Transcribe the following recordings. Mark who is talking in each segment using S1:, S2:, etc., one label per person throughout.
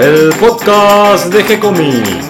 S1: el podcast de G-Comics.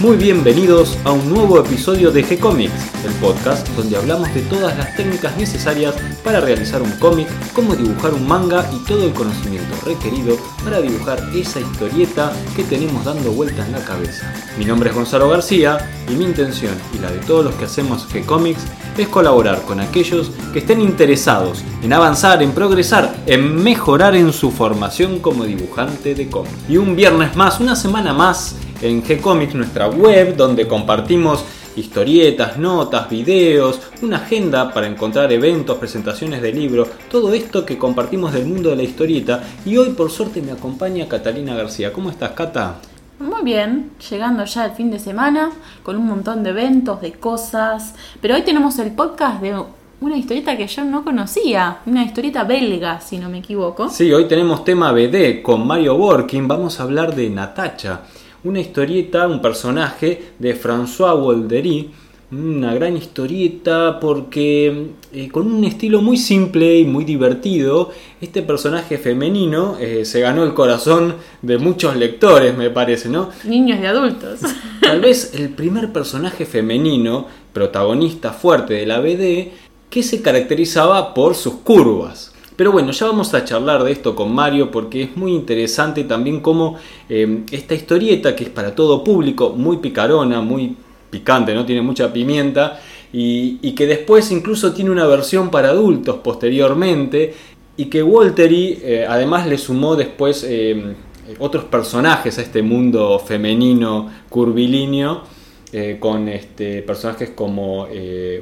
S1: Muy bienvenidos a un nuevo episodio de G-Comics, el podcast donde hablamos de todas las técnicas necesarias para realizar un cómic, cómo dibujar un manga y todo el conocimiento requerido para dibujar esa historieta que tenemos dando vueltas en la cabeza. Mi nombre es Gonzalo García y mi intención y la de todos los que hacemos G-Comics es colaborar con aquellos que estén interesados en avanzar, en progresar, en mejorar en su formación como dibujante de cómics. Y un viernes más, una semana más en G-Comics, nuestra web, donde compartimos historietas, notas, videos, una agenda para encontrar eventos, presentaciones de libros, todo esto que compartimos del mundo de la historieta. Y hoy por suerte me acompaña Catalina García. ¿Cómo estás, Cata?
S2: Muy bien, llegando ya el fin de semana con un montón de eventos, de cosas. Pero hoy tenemos el podcast de una historieta que yo no conocía, una historieta belga, si no me equivoco.
S1: Sí, hoy tenemos tema BD con Mario Borkin. Vamos a hablar de Natacha una historieta, un personaje de François Waldery, una gran historieta porque eh, con un estilo muy simple y muy divertido, este personaje femenino eh, se ganó el corazón de muchos lectores, me parece, ¿no?
S2: Niños y adultos.
S1: Tal vez el primer personaje femenino, protagonista fuerte de la BD, que se caracterizaba por sus curvas. Pero bueno, ya vamos a charlar de esto con Mario porque es muy interesante también cómo eh, esta historieta, que es para todo público, muy picarona, muy picante, no tiene mucha pimienta, y, que después incluso tiene una versión para adultos posteriormente, y que Waltery eh, además le sumó después eh, otros personajes a este mundo femenino curvilíneo. con este, personajes como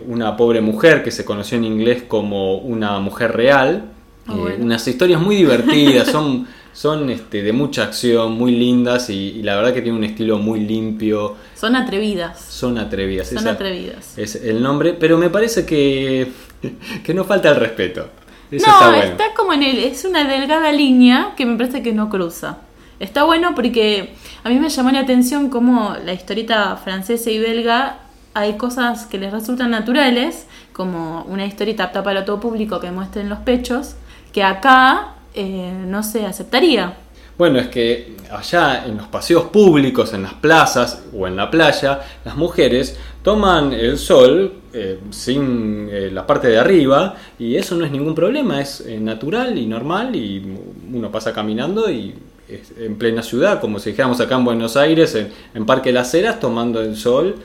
S1: una pobre mujer que se conoció en inglés como una mujer real, Ah, eh, unas historias muy divertidas, son, son este, de mucha acción, muy lindas y, la verdad que tiene un estilo muy limpio.
S2: Son atrevidas.
S1: Son atrevidas.
S2: Son atrevidas.
S1: Es el nombre, pero me parece que, que no falta el respeto.
S2: Eso no, está, bueno. está como en él, es una delgada línea que me parece que no cruza. Está bueno porque a mí me llamó la atención cómo la historieta francesa y belga hay cosas que les resultan naturales, como una historieta apta para todo público que muestren los pechos, que acá eh, no se aceptaría.
S1: Bueno, es que allá en los paseos públicos, en las plazas o en la playa, las mujeres toman el sol eh, sin eh, la parte de arriba y eso no es ningún problema, es natural y normal y uno pasa caminando y en plena ciudad, como si dijéramos acá en Buenos Aires, en, Parque Las Heras, tomando el sol,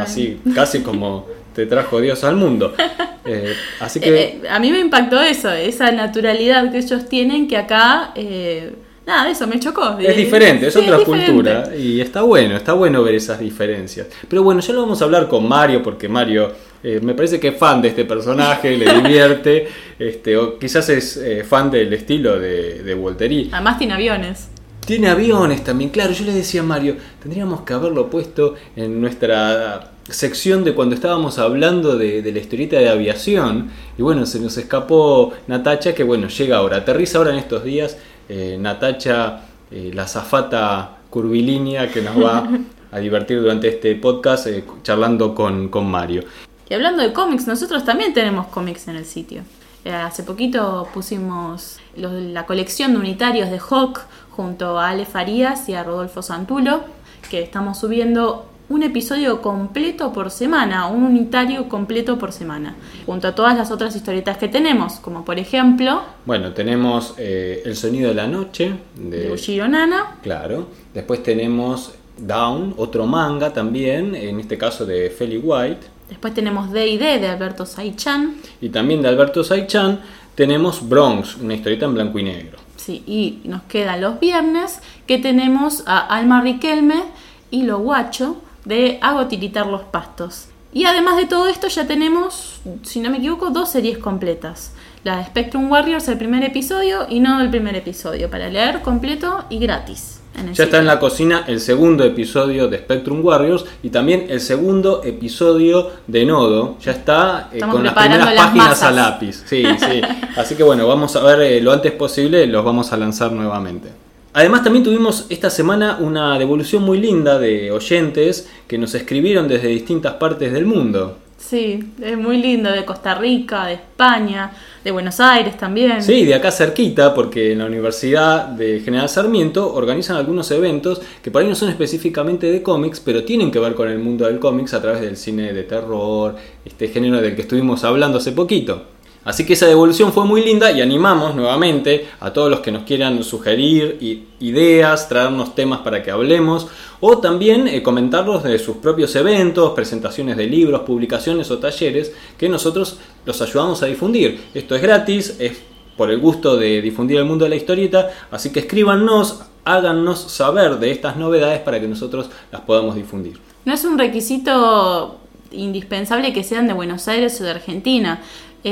S1: así casi como te trajo Dios al mundo.
S2: Eh, así que... Eh, a mí me impactó eso, esa naturalidad que ellos tienen que acá... Eh, nada, eso me chocó.
S1: Es diferente, es otra cultura y está bueno, está bueno ver esas diferencias. Pero bueno, ya lo vamos a hablar con Mario porque Mario me parece que es fan de este personaje, le divierte, este, o quizás es fan del estilo de, de Walterí.
S2: Además tiene aviones.
S1: Tiene aviones también, claro, yo le decía a Mario, tendríamos que haberlo puesto en nuestra sección de cuando estábamos hablando de, la historieta de aviación. Y bueno, se nos escapó Natacha, que bueno, llega ahora, aterriza ahora en estos días. Eh, Natacha, eh, la zafata curvilínea que nos va a divertir durante este podcast eh, charlando con, con, Mario.
S2: Y hablando de cómics, nosotros también tenemos cómics en el sitio. hace poquito pusimos la colección de unitarios de Hawk junto a Ale Farías y a Rodolfo Santulo, que estamos subiendo un episodio completo por semana, un unitario completo por semana, junto a todas las otras historietas que tenemos, como por ejemplo...
S1: Bueno, tenemos eh, El sonido de la noche
S2: de, de Nana.
S1: Claro. Después tenemos Down, otro manga también, en este caso de Feli White.
S2: Después tenemos D&D de Alberto Saichan.
S1: Y también de Alberto Saichan tenemos Bronx, una historieta en blanco y negro.
S2: Sí, y nos quedan los viernes que tenemos a Alma Riquelme y Lo Guacho, de Hago tiritar los pastos. Y además de todo esto ya tenemos, si no me equivoco, dos series completas. La de Spectrum Warriors, el primer episodio y no el primer episodio, para leer completo y gratis.
S1: ya está en la cocina el segundo episodio de Spectrum Warriors y también el segundo episodio de Nodo. Ya está
S2: eh, con las primeras páginas
S1: a lápiz. Sí, sí. Así que bueno, vamos a ver eh, lo antes posible, los vamos a lanzar nuevamente. Además también tuvimos esta semana una devolución muy linda de oyentes que nos escribieron desde distintas partes del mundo.
S2: Sí, es muy lindo, de Costa Rica, de España, de Buenos Aires también.
S1: Sí, de acá cerquita, porque en la Universidad de General Sarmiento organizan algunos eventos que por ahí no son específicamente de cómics, pero tienen que ver con el mundo del cómics a través del cine de terror, este género del que estuvimos hablando hace poquito. Así que esa devolución fue muy linda y animamos nuevamente a todos los que nos quieran sugerir ideas, traernos temas para que hablemos o también eh, comentarlos de sus propios eventos, presentaciones de libros, publicaciones o talleres que nosotros los ayudamos a difundir. Esto es gratis, es por el gusto de difundir el mundo de la historieta, así que escríbanos, háganos saber de estas novedades para que nosotros las podamos difundir.
S2: No es un requisito indispensable que sean de Buenos Aires o de Argentina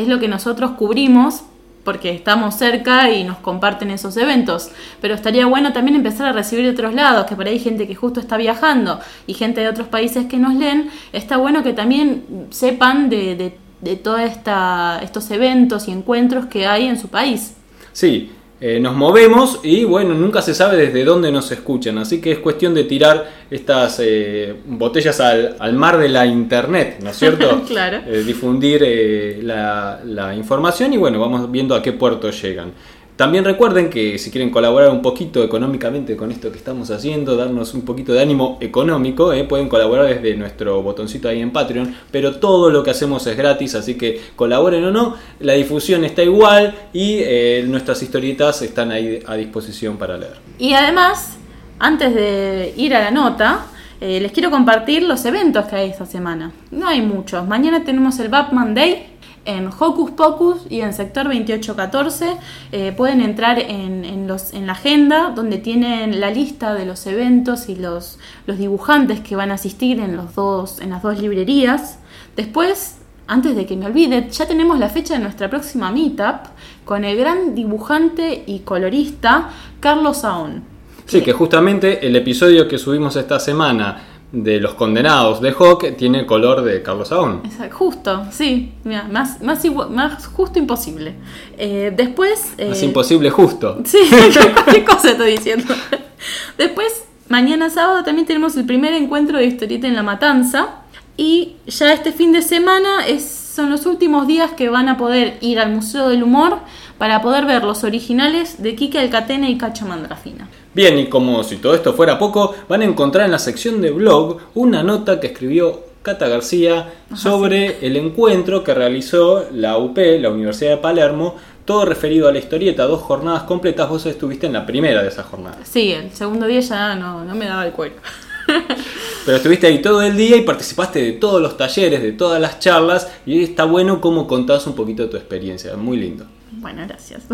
S2: es lo que nosotros cubrimos porque estamos cerca y nos comparten esos eventos. Pero estaría bueno también empezar a recibir de otros lados, que por ahí hay gente que justo está viajando y gente de otros países que nos leen. Está bueno que también sepan de, de, de todos estos eventos y encuentros que hay en su país.
S1: Sí, eh, nos movemos y bueno, nunca se sabe desde dónde nos escuchan, así que es cuestión de tirar estas eh, botellas al, mar de la internet, ¿no es cierto?
S2: claro.
S1: Eh, difundir la, la, información y bueno, vamos viendo a qué puerto llegan. También recuerden que si quieren colaborar un poquito económicamente con esto que estamos haciendo, darnos un poquito de ánimo económico, eh, pueden colaborar desde nuestro botoncito ahí en Patreon, pero todo lo que hacemos es gratis, así que colaboren o no, la difusión está igual y eh, nuestras historietas están ahí a disposición para leer.
S2: Y además, antes de ir a la nota, eh, les quiero compartir los eventos que hay esta semana. No hay muchos. Mañana tenemos el Batman Day, en Hocus Pocus y en sector 2814 eh, pueden entrar en, los, en la agenda donde tienen la lista de los eventos y los, los dibujantes que van a asistir en, los dos, en las dos librerías. Después, antes de que me olvide, ya tenemos la fecha de nuestra próxima meetup con el gran dibujante y colorista Carlos Saón.
S1: Sí, que justamente el episodio que subimos esta semana de los condenados de Hawk tiene color de Carlos Saúl.
S2: Exacto, justo, sí, más, más, más justo imposible. Eh, después...
S1: más eh, imposible justo.
S2: Sí, ¿qué cosa estoy diciendo? Después, mañana sábado también tenemos el primer encuentro de historieta en La Matanza. Y ya este fin de semana es, son los últimos días que van a poder ir al Museo del Humor para poder ver los originales de Kike Alcatena y Cacho Mandrafina.
S1: Bien, y como si todo esto fuera poco, van a encontrar en la sección de blog una nota que escribió Cata García sobre el encuentro que realizó la UP, la Universidad de Palermo, todo referido a la historieta, dos jornadas completas, vos estuviste en la primera de esas jornadas.
S2: Sí, el segundo día ya no, no me daba el cuero.
S1: Pero estuviste ahí todo el día y participaste de todos los talleres, de todas las charlas, y está bueno cómo contás un poquito de tu experiencia, muy lindo.
S2: Bueno, gracias.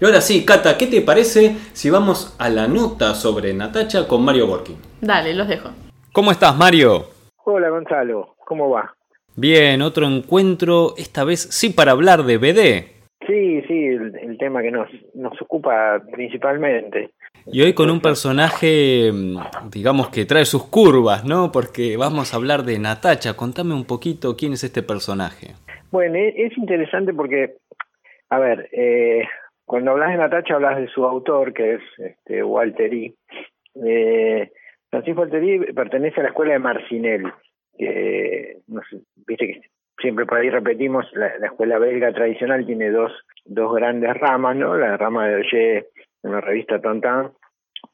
S1: Y ahora sí, Cata, ¿qué te parece si vamos a la nota sobre Natacha con Mario Borkin?
S2: Dale, los dejo.
S1: ¿Cómo estás, Mario?
S3: Hola, Gonzalo. ¿Cómo va?
S1: Bien, otro encuentro, esta vez sí para hablar de BD.
S3: Sí, sí, el, tema que nos, nos ocupa principalmente.
S1: Y hoy con un personaje, mm, digamos que trae sus curvas, ¿no? Porque vamos a hablar de Natacha. Contame un poquito quién es este personaje.
S3: Bueno, e, es interesante porque a ver, eh, cuando hablas de Natacha hablas de su autor, que es este, Walter E. Eh, Francisco Walter e. pertenece a la escuela de Marcinel, que viste que siempre por ahí repetimos, la, escuela belga tradicional tiene dos, dos grandes ramas, ¿no? La rama de Oye, en la revista Tontan,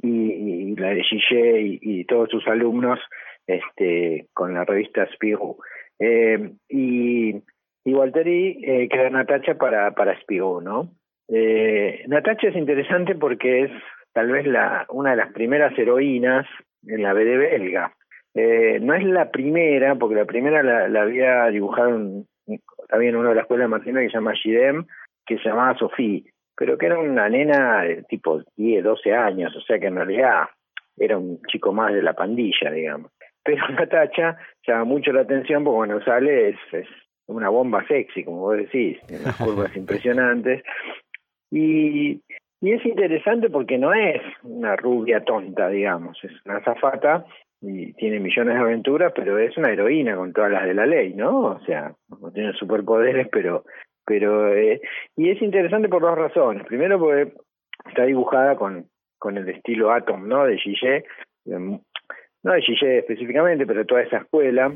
S3: y, la de Gillet y, todos sus alumnos este, con la revista Spirou. Eh, y y Walteri eh, queda Natacha para, para ¿no? Eh, Natacha es interesante porque es tal vez la, una de las primeras heroínas en la BD belga. Eh, no es la primera, porque la primera la, había dibujado también uno de la escuela de Martina que se llama Gidem, que se llamaba Sofía, pero que era una nena de tipo 10, 12 años, o sea que en realidad era un chico más de la pandilla, digamos. Pero Natacha llama mucho la atención porque cuando sale es una bomba sexy, como vos decís, unas curvas impresionantes. Y, y es interesante porque no es una rubia tonta, digamos, es una zafata y tiene millones de aventuras, pero es una heroína con todas las de la ley, ¿no? O sea, no tiene superpoderes, pero pero eh, y es interesante por dos razones. Primero porque está dibujada con con el estilo Atom, ¿no? De Gillet, no de Gillet específicamente, pero toda esa escuela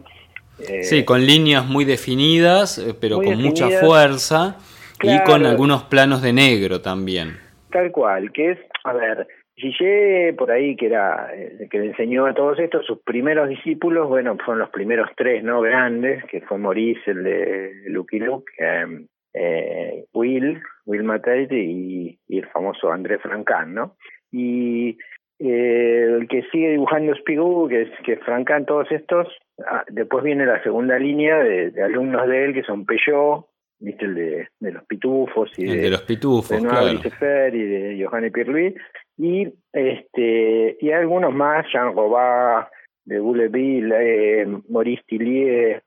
S3: Eh,
S1: sí, con líneas muy definidas, eh, pero
S3: Muy
S1: con mucha fuerza y con algunos planos de negro también.
S3: Tal cual, que es, a ver, Gillet por ahí, que era el que le enseñó a todos estos, sus primeros discípulos, bueno, fueron los primeros tres, ¿no? Grandes, que fue Maurice, el de Lucky Luke, eh, eh, Will, Will Matate y, y el famoso André Francan, ¿no? Y eh, que sigue dibujando Spigou, que es que Francan, todos estos, ah, después viene la segunda línea de, de alumnos de él, que son Peugeot, viste, el de, de los pitufos y
S1: El de los pitufos,
S3: de Noah
S1: claro.
S3: Y de Johanne Pierre-Louis y este y algunos más Jean Robert de Bouleville eh, Maurice Tillier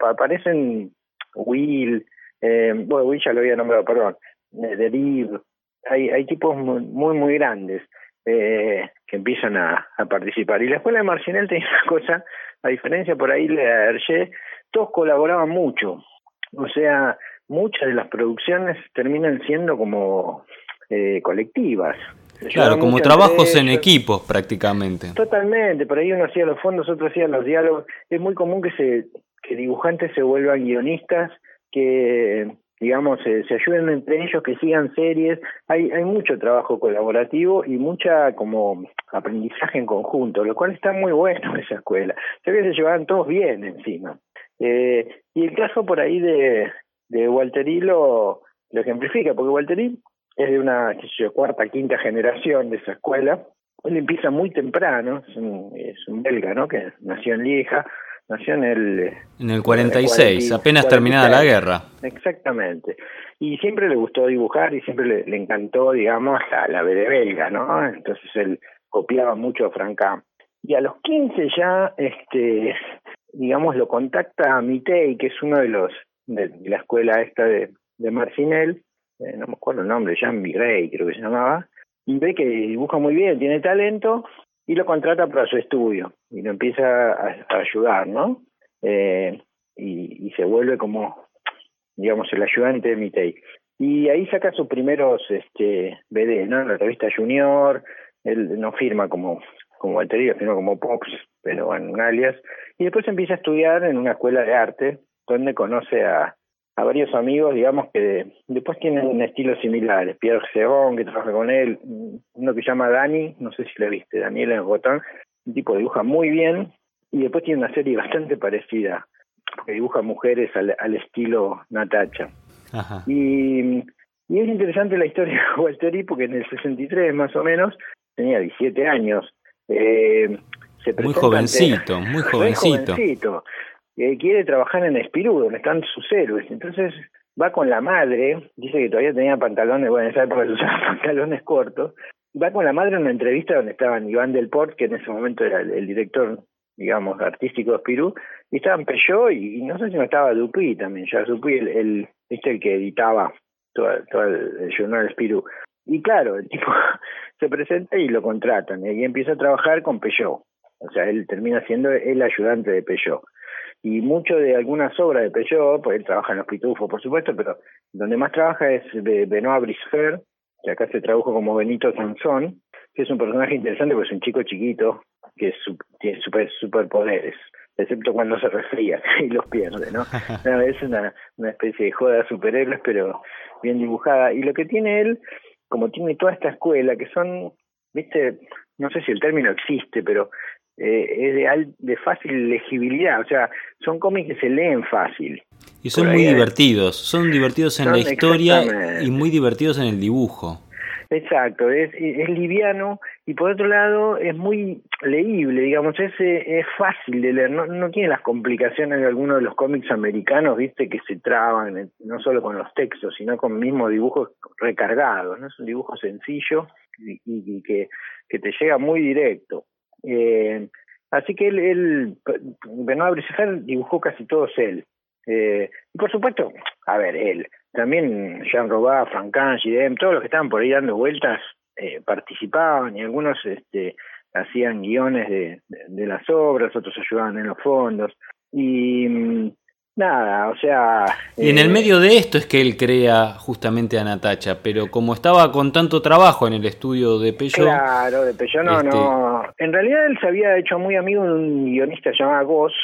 S3: aparecen Will eh, bueno Will ya lo había nombrado perdón de, de Dib. hay hay tipos muy, muy grandes eh, que empiezan a, a participar y la escuela de Marcinel tenía una cosa a diferencia por ahí de Hergé todos colaboraban mucho o sea muchas de las producciones terminan siendo como eh, colectivas.
S1: Claro, como trabajos en equipos prácticamente.
S3: Totalmente, por ahí uno hacía los fondos, otro hacía los diálogos. Es muy común que se que dibujantes se vuelvan guionistas, que digamos se, se ayuden entre ellos, que sigan series. Hay hay mucho trabajo colaborativo y mucha como aprendizaje en conjunto, lo cual está muy bueno en esa escuela. Creo que se llevaban todos bien encima. Eh, y el caso por ahí de, de Walterí lo, ejemplifica, porque Walterí es de una cuarta, quinta generación de esa escuela. Él empieza muy temprano, es un, es un belga, ¿no? Que nació en Lieja, nació en el...
S1: En el 46, apenas terminada la guerra.
S3: Exactamente. Y siempre le gustó dibujar y siempre le, le encantó, digamos, la, la BD belga, ¿no? Entonces él copiaba mucho a Franca. Y a los 15 ya, este, digamos, lo contacta a Mitei, que es uno de los de, de la escuela esta de, de Marcinel, eh, no me acuerdo el nombre, Jean Migrey creo que se llamaba, y ve que dibuja muy bien, tiene talento, y lo contrata para su estudio, y lo empieza a, ayudar, ¿no? Eh, y, se vuelve como, digamos, el ayudante de Mitei. Y ahí saca sus primeros este, BD, ¿no? En la revista Junior, él no firma como, como Alterio, firma como Pops, pero bueno, un alias. Y después empieza a estudiar en una escuela de arte, donde conoce a, a varios amigos, digamos, que después tienen un estilo similar. Pierre Sebon, que trabaja con él, uno que se llama Dani, no sé si le viste, Daniel Engotán, un tipo que dibuja muy bien, y después tiene una serie bastante parecida, que dibuja mujeres al, al estilo Natacha.
S1: Ajá.
S3: Y, y es interesante la historia de Walteri porque en el 63 más o menos, tenía 17 años, eh, se
S1: Muy jovencito,
S3: ante-
S1: muy jovencito.
S3: jovencito. Quiere trabajar en Espirú, donde están sus héroes. Entonces va con la madre, dice que todavía tenía pantalones, bueno, en esa época se usaban pantalones cortos, va con la madre en una entrevista donde estaban Iván Del Port, que en ese momento era el, director, digamos, artístico de Espirú, y estaban Peugeot y, y no sé si no estaba Dupuy también, ya Dupuy, el, el, el que editaba todo, todo el, el journal Espirú. Y claro, el tipo se presenta y lo contratan, y ahí empieza a trabajar con Peugeot. O sea, él termina siendo el ayudante de Peugeot y mucho de algunas obras de Peugeot, pues él trabaja en los pitufos, por supuesto, pero donde más trabaja es de Benoit Brisfer, que acá se tradujo como Benito Sansón, que es un personaje interesante porque es un chico chiquito que su- tiene super, superpoderes, excepto cuando se resfría y los pierde, ¿no? No, es una, una especie de joda de superhéroes, pero bien dibujada. Y lo que tiene él, como tiene toda esta escuela, que son, viste, no sé si el término existe, pero eh, es de, al- de fácil legibilidad, o sea, son cómics que se leen fácil.
S1: Y son muy divertidos, son divertidos en
S3: Son
S1: la historia y muy divertidos en el dibujo.
S3: Exacto, es, es liviano y por otro lado es muy leíble, digamos, es, eh, es fácil de leer, no, no tiene las complicaciones de algunos de los cómics americanos, viste, que se traban, eh, no solo con los textos, sino con mismos dibujos recargados, ¿no? Es un dibujo sencillo y, y- y que, que te llega muy directo. Eh, así que él, él Benoit Bricefer dibujó casi todos él. Eh, y por supuesto, a ver, él, también Jean Robert, Francan, Gidem, todos los que estaban por ahí dando vueltas eh, participaban y algunos este, hacían guiones de, de, de las obras, otros ayudaban en los fondos. Y mm, nada, o sea...
S1: Y en el
S3: eh,
S1: medio de esto es que él crea justamente a Natacha, pero como estaba con tanto trabajo en el estudio de Peugeot,
S3: Claro, de Peugeot no,
S1: Este-
S3: no. En realidad él se había hecho muy amigo de un guionista llamado Goss,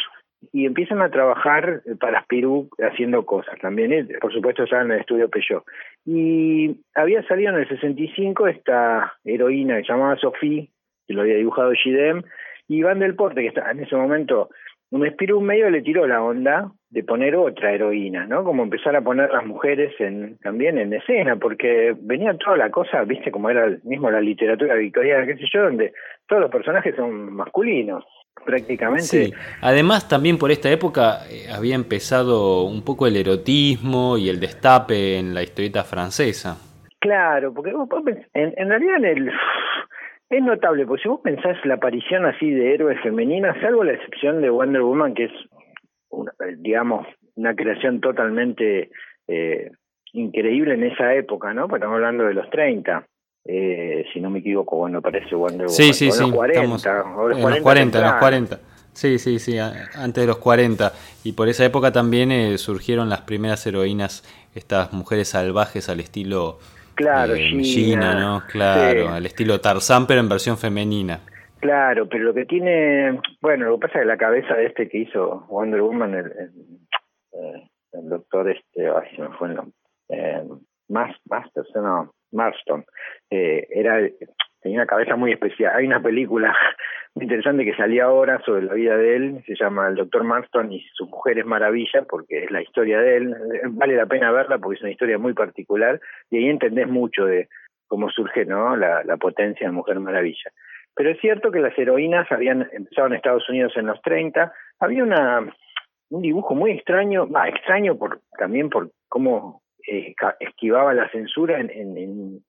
S3: y empiezan a trabajar para Spirou haciendo cosas también, ¿eh? por supuesto ya en el estudio Peugeot. Y había salido en el 65 esta heroína que se llamaba Sophie, que lo había dibujado Gidem, y Van del Porte, que está en ese momento, un Spirou medio le tiró la onda de poner otra heroína, ¿no? Como empezar a poner las mujeres en, también en escena, porque venía toda la cosa, viste, como era mismo la literatura victoriana, qué sé yo, donde todos los personajes son masculinos prácticamente.
S1: Sí, además también por esta época eh, había empezado un poco el erotismo y el destape en la historieta francesa.
S3: Claro, porque vos, en, en, realidad en el, es notable, porque si vos pensás la aparición así de héroes femeninas, salvo la excepción de Wonder Woman, que es, una, digamos, una creación totalmente eh, increíble en esa época, ¿no? Porque estamos hablando de los 30 eh, si no me equivoco, bueno, parece Wonder Woman.
S1: Sí, sí, sí. Los 40, los 40, en los 40, en los 40. Sí, sí, sí, antes de los 40. Y por esa época también eh, surgieron las primeras heroínas, estas mujeres salvajes al estilo
S3: claro, eh,
S1: Gina, ¿no? Claro, al estilo Tarzán, pero en versión femenina.
S3: Claro, pero lo que tiene, bueno, lo que pasa es que la cabeza de este que hizo Wonder Woman, el, el doctor este, ay, se me fue el nombre, eh, Masters, no, Marston, eh, era tenía una cabeza muy especial. Hay una película muy interesante que salió ahora sobre la vida de él, se llama El Doctor Marston y su mujer es maravilla porque es la historia de él. Vale la pena verla porque es una historia muy particular y ahí entendés mucho de cómo surge no la, la potencia de Mujer Maravilla. Pero es cierto que las heroínas habían empezado en Estados Unidos en los 30. Había una un dibujo muy extraño, extraño por también por cómo eh, esquivaba la censura en, en,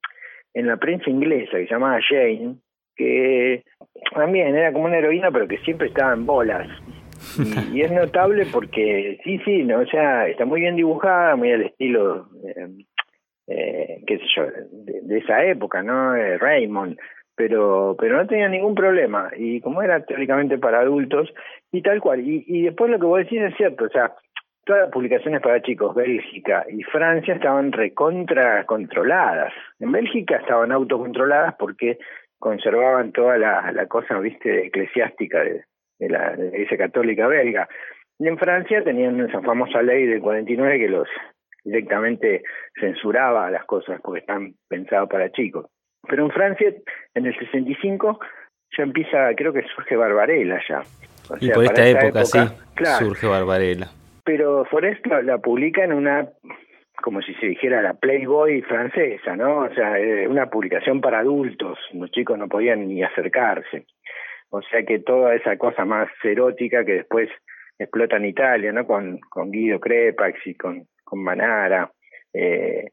S3: en, la prensa inglesa, que se llamaba Jane, que también era como una heroína, pero que siempre estaba en bolas. Y, es notable porque, sí, sí, no, o sea, está muy bien dibujada, muy al estilo, eh, eh, qué sé yo, de, esa época, ¿no? Eh, Raymond, pero pero no tenía ningún problema y como era teóricamente para adultos y tal cual y, después lo que vos decís es cierto o sea todas las publicaciones para chicos, Bélgica y Francia estaban recontra controladas. En Bélgica estaban autocontroladas porque conservaban toda la, la cosa, viste, eclesiástica de, de la, Iglesia Católica belga. Y en Francia tenían esa famosa ley del 49 que los directamente censuraba las cosas porque están pensadas para chicos. Pero en Francia, en el 65, ya empieza, creo que surge Barbarella ya.
S1: y por esta época, sí, surge Barbarella
S3: pero Forest la, publica en una, como si se dijera, la Playboy francesa, ¿no? O sea, una publicación para adultos, los chicos no podían ni acercarse. O sea que toda esa cosa más erótica que después explota en Italia, ¿no? Con, con Guido Crepax y con, con Manara, eh,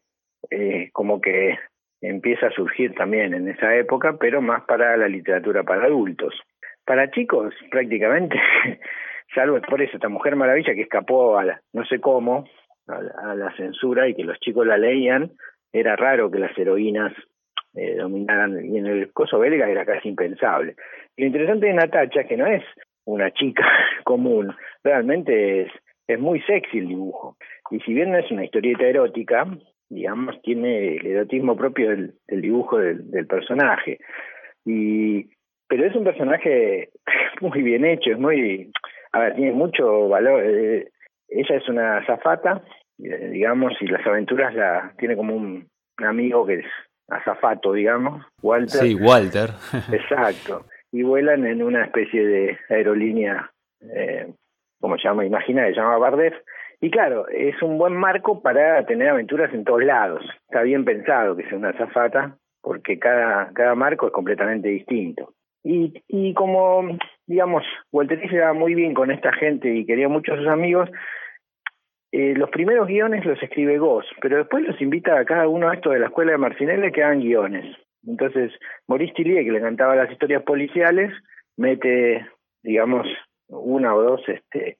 S3: eh, como que empieza a surgir también en esa época, pero más para la literatura para adultos. Para chicos, prácticamente, salvo por eso esta Mujer Maravilla que escapó a la, no sé cómo, a la, censura y que los chicos la leían, era raro que las heroínas eh, dominaran, y en el coso belga era casi impensable. lo interesante de Natacha es que no es una chica común, realmente es, es muy sexy el dibujo. Y si bien no es una historieta erótica, digamos, tiene el erotismo propio del, del dibujo del, del personaje. Y pero es un personaje muy bien hecho, es muy a ver, tiene mucho valor. Eh, ella es una azafata, eh, digamos, y las aventuras la tiene como un, amigo que es azafato, digamos, Walter.
S1: Sí, Walter.
S3: Exacto. Y vuelan en una especie de aerolínea, eh, como se llama, imagina, se llama Bardef. Y claro, es un buen marco para tener aventuras en todos lados. Está bien pensado que sea una azafata, porque cada, cada marco es completamente distinto. Y, y como, digamos, Walter se daba muy bien con esta gente y quería mucho a sus amigos, eh, los primeros guiones los escribe Goss, pero después los invita a cada uno a esto de la escuela de Marcinelle que hagan guiones. Entonces, Maurice Tillier, que le cantaba las historias policiales, mete, digamos, una o dos este,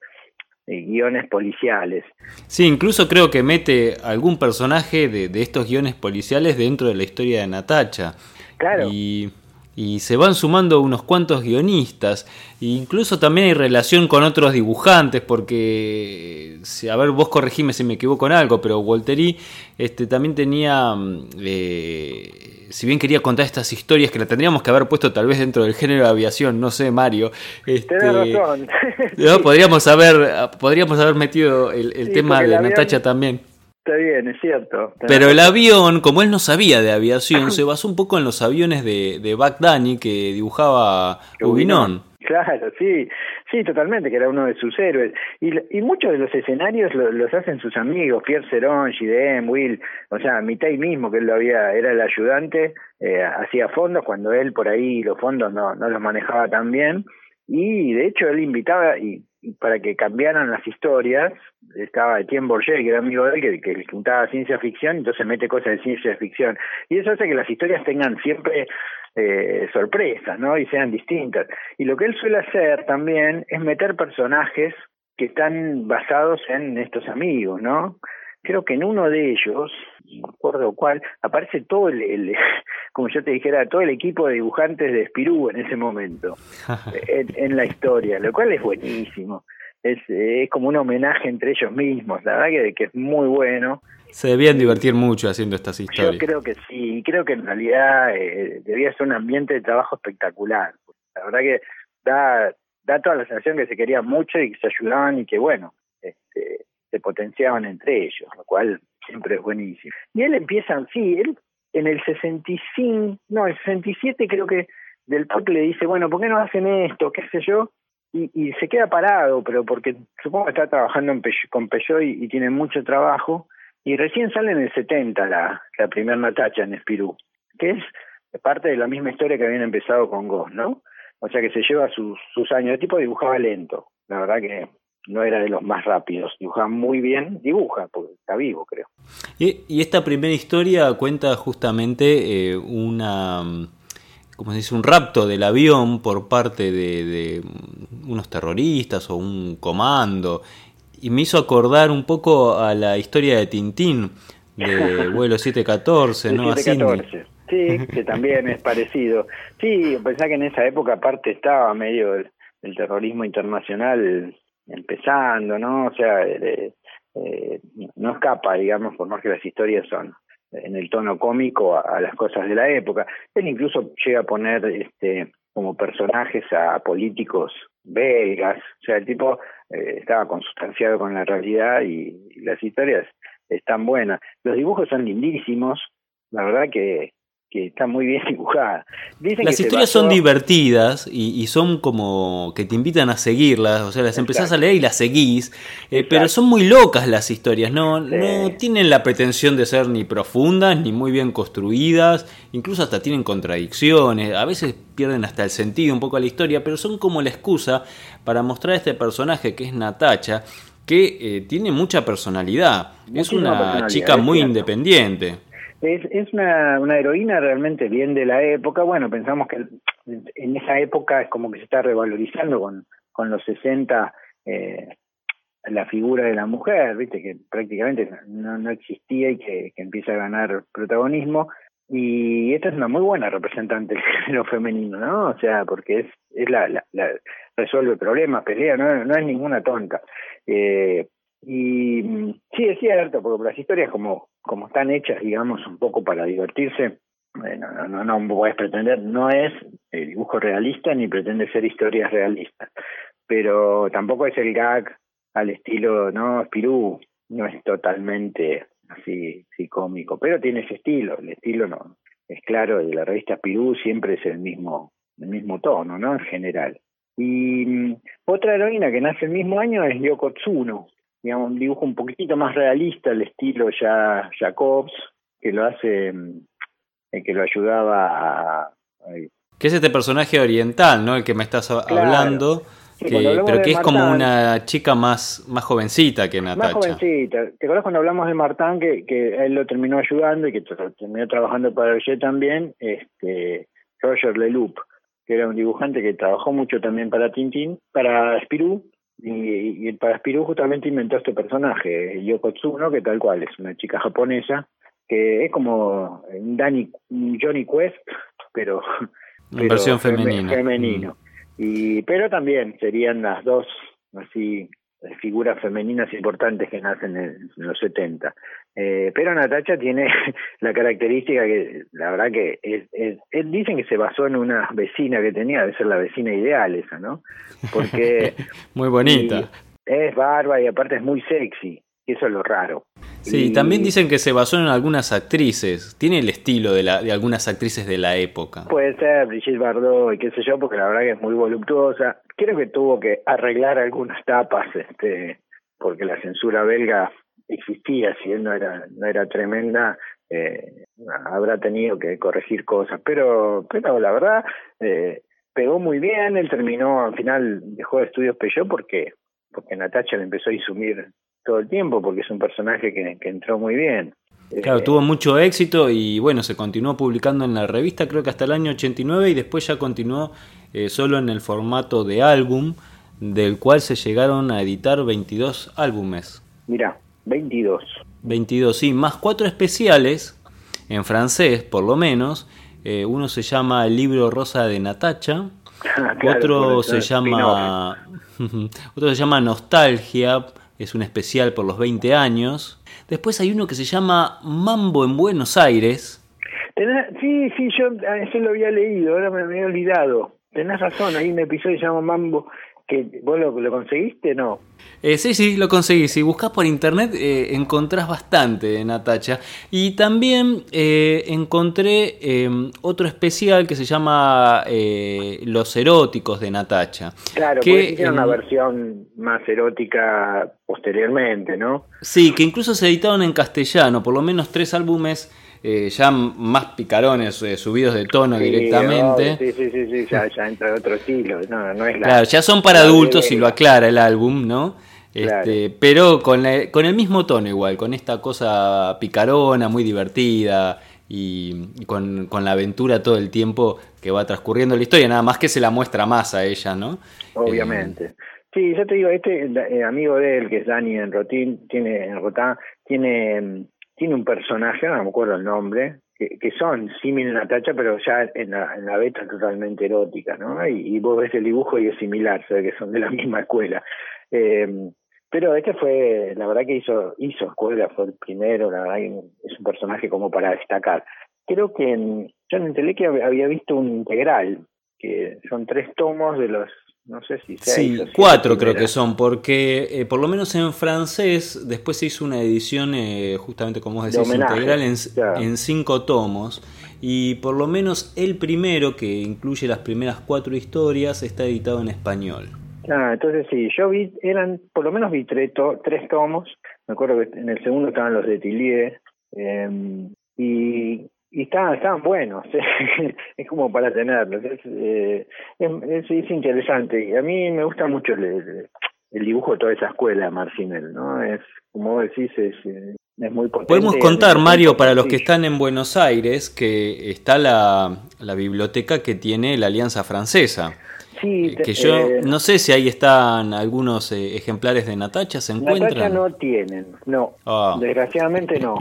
S3: guiones policiales.
S1: Sí, incluso creo que mete algún personaje de, de estos guiones policiales dentro de la historia de Natacha.
S3: Claro.
S1: Y y se van sumando unos cuantos guionistas. E incluso también hay relación con otros dibujantes, porque, a ver, vos corregime si me equivoco en algo, pero Walteri este, también tenía, mm, eh, si bien quería contar estas historias que la tendríamos que haber puesto tal vez dentro del género de aviación, no sé, Mario. Este,
S3: razón.
S1: podríamos, haber, podríamos haber metido el, tema de Natacha también.
S3: Está bien, es cierto.
S1: Pero el avión, como él no sabía de aviación, se basó un poco en los aviones de, de Bagdani que dibujaba Rubinón.
S3: Claro, sí, sí, totalmente, que era uno de sus héroes. Y, y muchos de los escenarios los hacen sus amigos, Pierre Ceron, Gidem, Will, o sea, Mitay mismo, que él lo había, era el ayudante, eh, hacía fondos cuando él por ahí los fondos no, no los manejaba tan bien. Y de hecho él invitaba, y para que cambiaran las historias, estaba Etienne Bourget, que era amigo de él, que, que juntaba ciencia ficción, entonces mete cosas de ciencia ficción. Y eso hace que las historias tengan siempre eh, sorpresas, ¿no? Y sean distintas. Y lo que él suele hacer también es meter personajes que están basados en estos amigos, ¿no? Creo que en uno de ellos, no recuerdo cuál, aparece todo el, como yo te dijera, todo el equipo de dibujantes de Spirú en ese momento, en, la historia, lo cual es buenísimo. Es, es como un homenaje entre ellos mismos, la verdad que, que es muy bueno.
S1: Se debían divertir mucho haciendo estas historias.
S3: Yo creo que sí, creo que en realidad eh, debía ser un ambiente de trabajo espectacular. La verdad que da, da toda la sensación que se querían mucho y que se ayudaban y que, bueno, este, se potenciaban entre ellos, lo cual siempre es buenísimo. Y él empieza, sí, él en el 65, no, el 67 creo que del POC le dice, bueno, ¿por qué no hacen esto? ¿Qué sé yo? Y, y se queda parado, pero porque supongo que está trabajando en con Peugeot y, tiene mucho trabajo. Y recién sale en el 70 la, la primera Natacha en Espirú, que es parte de la misma historia que habían empezado con Ghost, ¿no? O sea que se lleva sus, sus años. El tipo dibujaba lento, la verdad que no era de los más rápidos, dibujaba muy bien, dibuja, porque está vivo, creo.
S1: Y, esta primera historia cuenta justamente eh, una, como se dice, un rapto del avión por parte de, unos terroristas o un comando, y me hizo acordar un poco a la historia de Tintín, de vuelo 714, ¿no? 714.
S3: Sí, que también es parecido. Sí, pensá que en esa época aparte estaba medio el, el terrorismo internacional empezando, ¿no? O sea, eh, eh, no escapa, digamos, por más que las historias son en el tono cómico a, las cosas de la época. Él incluso llega a poner este como personajes a políticos belgas, o sea, el tipo eh, estaba consustanciado con la realidad y, y, las historias están buenas. Los dibujos son lindísimos, la verdad que que está muy bien dibujada.
S1: las historias son divertidas y, son como que te invitan a seguirlas, o sea, las empezás a leer y las seguís, eh, pero son muy locas las historias, no, no tienen la pretensión de ser ni profundas ni muy bien construidas, incluso hasta tienen contradicciones, a veces pierden hasta el sentido un poco a la historia, pero son como la excusa para mostrar a este personaje que es Natacha, que eh, tiene mucha personalidad, es una chica muy independiente.
S3: Es, es una, una heroína realmente bien de la época. Bueno, pensamos que en esa época es como que se está revalorizando con, con los 60 eh, la figura de la mujer, viste, que prácticamente no, no existía y que, empieza a ganar protagonismo. Y esta es una muy buena representante del género femenino, ¿no? O sea, porque es, es la, la, la resuelve problemas, pelea, no, no es ninguna tonta. Eh, y sí, es cierto, porque las historias como, como están hechas, digamos, un poco para divertirse, bueno, no, no, no puedes pretender, no es el dibujo realista ni pretende ser historias realistas, pero tampoco es el gag al estilo, no, Spirú no es totalmente así, así cómico, pero tiene ese estilo, el estilo no, es claro, de la revista Spirú siempre es el mismo, el mismo tono, ¿no? En general. Y mm, otra heroína que nace el mismo año es Yoko Tsuno, digamos, un dibujo un poquitito más realista, el estilo ya Jacobs, que lo hace, el que lo ayudaba a...
S1: Que es este personaje oriental, ¿no? El que me estás hablando. pero que es como una chica más más jovencita que Natacha.
S3: Más jovencita. ¿Te acuerdas cuando hablamos de Martán que, que él lo terminó ayudando y que terminó trabajando para Roger también? Este, Roger Leloup, que era un dibujante que trabajó mucho también para Tintín, para Spirou, y, y para Spirou justamente inventó este personaje, Yoko Tsuno, que tal cual es una chica japonesa, que es como un, Danny, Johnny Quest, pero
S1: En versión femenina.
S3: Femenino. Y, pero también serían las dos así figuras femeninas importantes que nacen en, los 70. Eh, pero Natacha tiene la característica que, la verdad que es, es, dicen que se basó en una vecina que tenía, debe ser la vecina ideal esa, ¿no? Porque...
S1: Muy bonita.
S3: Es barba y aparte es muy sexy. Y eso es lo raro.
S1: Sí, también dicen que se basó en algunas actrices. Tiene el estilo de, la, de algunas actrices de la época.
S3: Puede ser, Brigitte Bardot y qué sé yo, porque la verdad que es muy voluptuosa. Creo que tuvo que arreglar algunas tapas, este, porque la censura belga existía, si él no era, no era tremenda, eh, habrá tenido que corregir cosas. Pero, pero la verdad, eh, pegó muy bien. Él terminó, al final dejó de estudios Peugeot porque porque Natacha le empezó a insumir todo el tiempo porque es un personaje que, entró muy bien.
S1: Claro, tuvo mucho éxito y bueno, se continuó publicando en la revista creo que hasta el año 89 y después ya continuó eh, solo en el formato de álbum, del cual se llegaron a editar 22 álbumes.
S3: Mira, 22.
S1: 22, sí, más cuatro especiales, en francés por lo menos. Eh, uno se llama El libro rosa de Natacha, otro se llama otro se llama Nostalgia, es un especial por los 20 años. Después hay uno que se llama Mambo en Buenos Aires.
S3: Sí, sí, yo eso lo había leído, ahora me había olvidado. Tenés razón, hay un episodio que se llama Mambo que vos lo, lo conseguiste, ¿no?
S1: Eh, sí, sí, lo conseguí. Si buscas por internet eh, encontrás bastante, Natacha. Y también eh, encontré em, otro especial que se llama Los eróticos de Natacha.
S3: Claro, que tiene una versión más erótica posteriormente, ¿no?
S1: Sí, que incluso se editaron en castellano, por lo menos tres álbumes eh, ya más picarones, eh, subidos de tono directamente.
S3: sí, sí, sí, ya, ya entra otro estilo. No, no es la,
S1: claro, ya son para adultos y lo aclara el álbum, ¿no? Este, Pero con, con el mismo tono igual, con esta cosa picarona, muy divertida y, con, con, la aventura todo el tiempo que va transcurriendo la historia, nada más que se la muestra más a ella, ¿no?
S3: Obviamente. Eh, sí, yo te digo, este amigo de él, que es Dani en Rotín, tiene, en Rotá, tiene tiene un personaje, no me acuerdo el nombre, que, que son similares a Natacha, pero ya en la, en la beta totalmente erótica, ¿no? Y, vos ves el dibujo y es similar, se ve que son de la misma escuela. Eh, pero este fue, la verdad que hizo, hizo escuela, fue el primero, la verdad es un personaje como para destacar. Creo que en, yo en Teleque había visto un integral, que son tres tomos de los no sé si seis.
S1: Sí, cuatro creo que son, porque eh, por lo menos en francés después se hizo una edición, eh, justamente como vos decís, integral en, cinco tomos. Y por lo menos el primero, que incluye las primeras cuatro historias, está editado en español.
S3: Ah, entonces sí, yo vi, eran, por lo menos vi tres, tres tomos. Me acuerdo que en el segundo estaban los de Tillier. Eh, y y estaban, estaban buenos, es como para tenerlos, eh, es, es, interesante. Y a mí me gusta mucho el, el, dibujo de toda esa escuela, Marcinel, ¿no? Es, como decís, es, es muy potente.
S1: Podemos contar, Mario, para los que están en Buenos Aires, que está la, la biblioteca que tiene la Alianza Francesa. Sí, que yo eh, no sé si ahí están algunos eh, ejemplares de Natacha, ¿se encuentran?
S3: Natacha no tienen, no, ah. desgraciadamente no.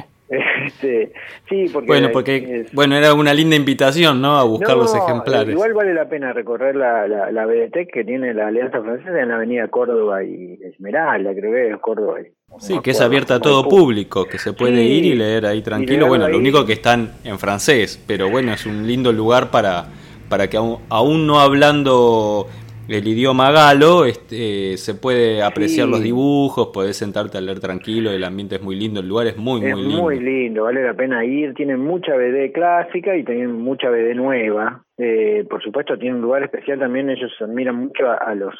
S3: Este, sí, porque
S1: bueno, porque bueno era una linda invitación, ¿no? A buscar los ejemplares.
S3: Igual vale la pena recorrer la, la, la BDT que tiene la Alianza Francesa en la Avenida Córdoba y Esmeralda, creo que es Córdoba.
S1: sí, que es abierta a todo público, que se puede ir y leer ahí tranquilo. Bueno, lo único que están en francés, pero bueno, es un lindo lugar para para que aún no hablando el idioma galo, este, se puede apreciar los dibujos, podés sentarte a leer tranquilo, el ambiente es muy lindo, el lugar es muy, muy lindo.
S3: muy lindo, vale la pena ir, tienen mucha BD clásica y tienen mucha BD nueva. Eh, por supuesto, tiene un lugar especial también, ellos admiran mucho a, los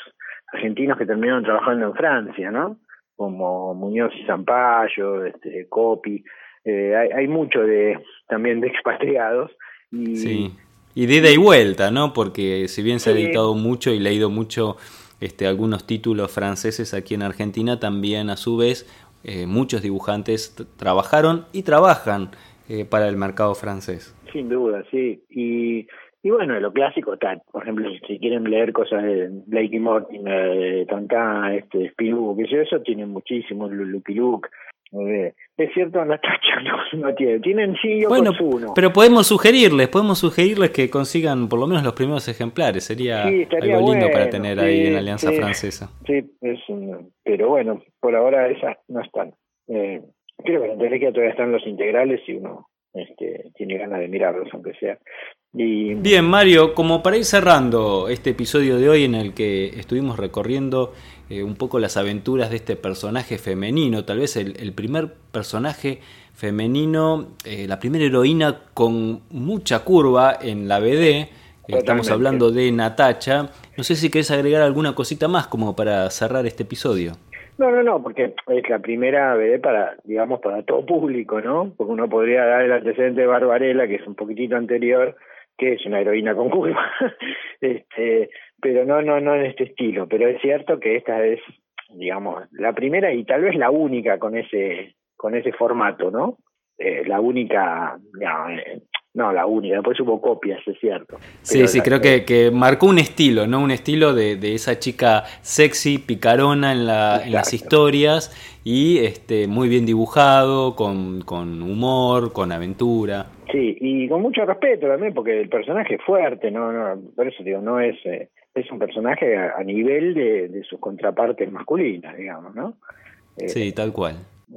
S3: argentinos que terminaron trabajando en Francia, ¿no? Como Muñoz y Zampayo, este, Copi, eh, hay, hay mucho de también de expatriados. Y,
S1: sí y de ida y vuelta, ¿no? Porque si bien se ha editado mucho y leído mucho este, algunos títulos franceses aquí en Argentina, también a su vez eh, muchos dibujantes trabajaron y trabajan eh, para el mercado francés.
S3: Sin duda, sí. Y, y bueno, lo clásico está, por ejemplo, si quieren leer cosas de Blakey Mortimer, de Tantan, este, que eso, tienen muchísimos, Lucky Luke. Es cierto, Natacha no, no tiene. Tienen sí
S1: Bueno,
S3: uno.
S1: pero podemos sugerirles, podemos sugerirles que consigan por lo menos los primeros ejemplares. Sería
S3: Sí,
S1: algo lindo para tener
S3: sí,
S1: ahí en la Alianza
S3: sí.
S1: Francesa.
S3: Sí, es un- pero bueno, por ahora esas no están. Eh, creo que en Telequia todavía están los integrales y uno este, tiene ganas de mirarlos, aunque sea. Y
S1: Bien, Mario, como para ir cerrando este episodio de hoy en el que estuvimos recorriendo eh, un poco las aventuras de este personaje femenino, tal vez el, el primer personaje femenino, eh, la primera heroína con mucha curva en la BD, eh, estamos hablando de Natacha, no sé si querés agregar alguna cosita más como para cerrar este episodio.
S3: No, no, no, porque es la primera BD para, digamos, para todo público, ¿no? Porque uno podría dar el antecedente de Barbarella, que es un poquitito anterior, que es una heroína con curva, este, pero no, no, no en este estilo. Pero es cierto que esta es, digamos, la primera y tal vez la única con ese, con ese formato, ¿no? Eh, la única, no, eh, no, la única. Después hubo copias, es cierto.
S1: Sí, sí, creo que, que marcó un estilo, ¿no? Un estilo de, de esa chica sexy, picarona en, la, en las historias y este, muy bien dibujado, con, con humor, con aventura.
S3: Sí, y con mucho respeto también, porque el personaje es fuerte, no, no, por eso digo, no es, eh, es un personaje a, a nivel de, de sus contrapartes masculinas, digamos, ¿no? Eh,
S1: Sí, tal cual.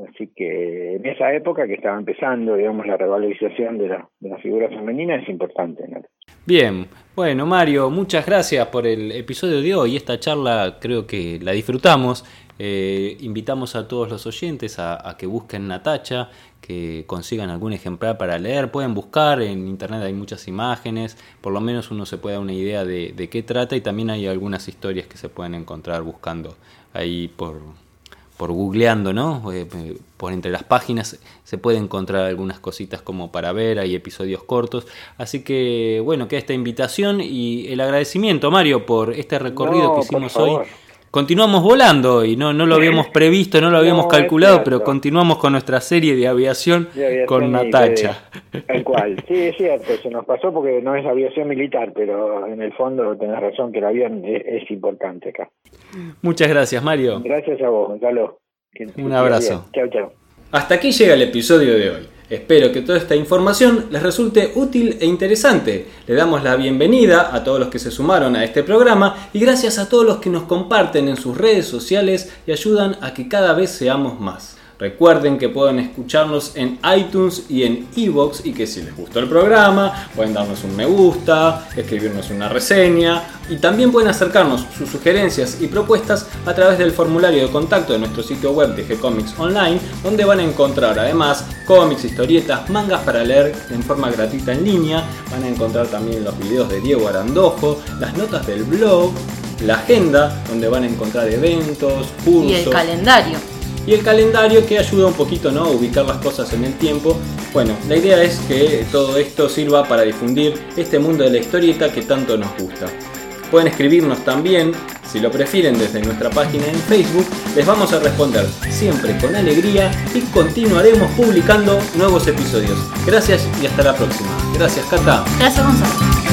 S3: Así que en esa época que estaba empezando, digamos, la revalorización de la, de la figura femenina es importante, ¿no?
S1: Bien, bueno Mario, muchas gracias por el episodio de hoy. Esta charla creo que la disfrutamos. Eh, invitamos a todos los oyentes a, a que busquen Natacha, que consigan algún ejemplar para leer. Pueden buscar, en internet hay muchas imágenes, por lo menos uno se puede dar una idea de, de qué trata y también hay algunas historias que se pueden encontrar buscando ahí por, por googleando, ¿no? Eh, por entre las páginas se puede encontrar algunas cositas como para ver, hay episodios cortos. Así que, bueno, queda esta invitación y el agradecimiento, Mario, por este recorrido
S3: No,
S1: que hicimos hoy. Continuamos volando y no, no lo habíamos previsto, no lo habíamos
S3: No,
S1: calculado, pero continuamos con nuestra serie de aviación,
S3: De aviación
S1: con Natacha.
S3: Tal cual, sí, es cierto, se nos pasó porque no es aviación militar, pero en el fondo tenés razón que el avión es, es importante acá.
S1: Muchas gracias, Mario.
S3: Gracias a vos, Gonzalo.
S1: Un abrazo.
S3: bien. Chau, chau.
S1: Hasta aquí llega el episodio de hoy. Espero que toda esta información les resulte útil e interesante. Le damos la bienvenida a todos los que se sumaron a este programa y gracias a todos los que nos comparten en sus redes sociales y ayudan a que cada vez seamos más. Recuerden que pueden escucharnos en iTunes y en Evox y que si les gustó el programa pueden darnos un me gusta, escribirnos una reseña y también pueden acercarnos sus sugerencias y propuestas a través del formulario de contacto de nuestro sitio web de G-Comics Online donde van a encontrar además cómics, historietas, mangas para leer en forma gratuita en línea, van a encontrar también los videos de Diego Arandojo, las notas del blog, la agenda donde van a encontrar eventos, cursos
S2: Y el calendario.
S1: Y el calendario que ayuda un poquito ¿no? a ubicar las cosas en el tiempo. Bueno, la idea es que todo esto sirva para difundir este mundo de la historieta que tanto nos gusta. Pueden escribirnos también, si lo prefieren, desde nuestra página en Facebook. Les vamos a responder siempre con alegría y continuaremos publicando nuevos episodios. Gracias y hasta la próxima. Gracias, Cata.
S2: Gracias, Gonzalo.